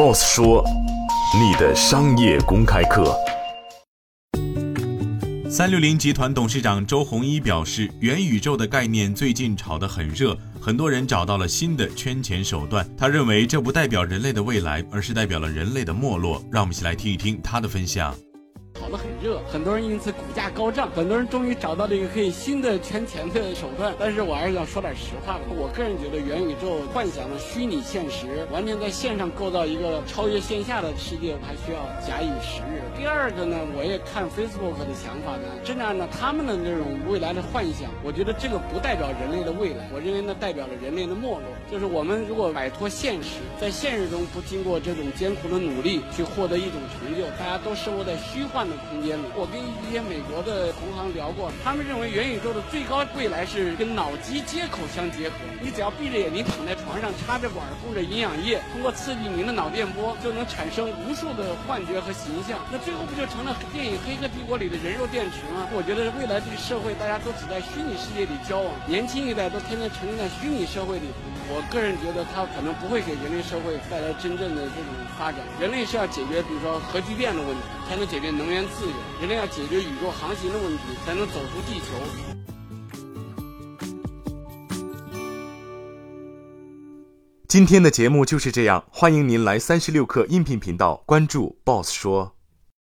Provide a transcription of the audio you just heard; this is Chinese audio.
，Boss 说，你的商业公开课。三六零集团董事长周鸿祎表示，元宇宙的概念最近炒得很热，很多人找到了新的圈钱手段。他认为这不代表人类的未来，而是代表了人类的没落。让我们一起来听一听他的分享。热，很多人因此股价高涨，很多人终于找到了一个可以新的圈钱的手段。但是我还是想说点实话的，我个人觉得元宇宙幻想的虚拟现实，完全在线上构造一个超越线下的世界，还需要假以时日。第二个呢，我也看 Facebook 的想法呢，真的按照他们的那种未来的幻想，我觉得这个不代表人类的未来，我认为那代表了人类的没落。就是我们如果摆脱现实，在现实中不经过这种艰苦的努力去获得一种成就，大家都生活在虚幻的。空间我跟一些美国的同行聊过，他们认为元宇宙的最高未来是跟脑机接口相结合。你只要闭着眼睛躺在床上，插着管供着营养液，通过刺激您的脑电波，就能产生无数的幻觉和形象。那最后不就成了电影《黑客帝国》里的人肉电池吗？我觉得未来这个社会，大家都只在虚拟世界里交往，年轻一代都天天沉浸在虚拟社会里。我个人觉得，它可能不会给人类社会带来真正的这种发展。人类是要解决，比如说核聚变的问题，才能解决能源自由；人类要解决宇宙航行的问题，才能走出地球。今天的节目就是这样，欢迎您来三十六课音频频道关注 Boss 说。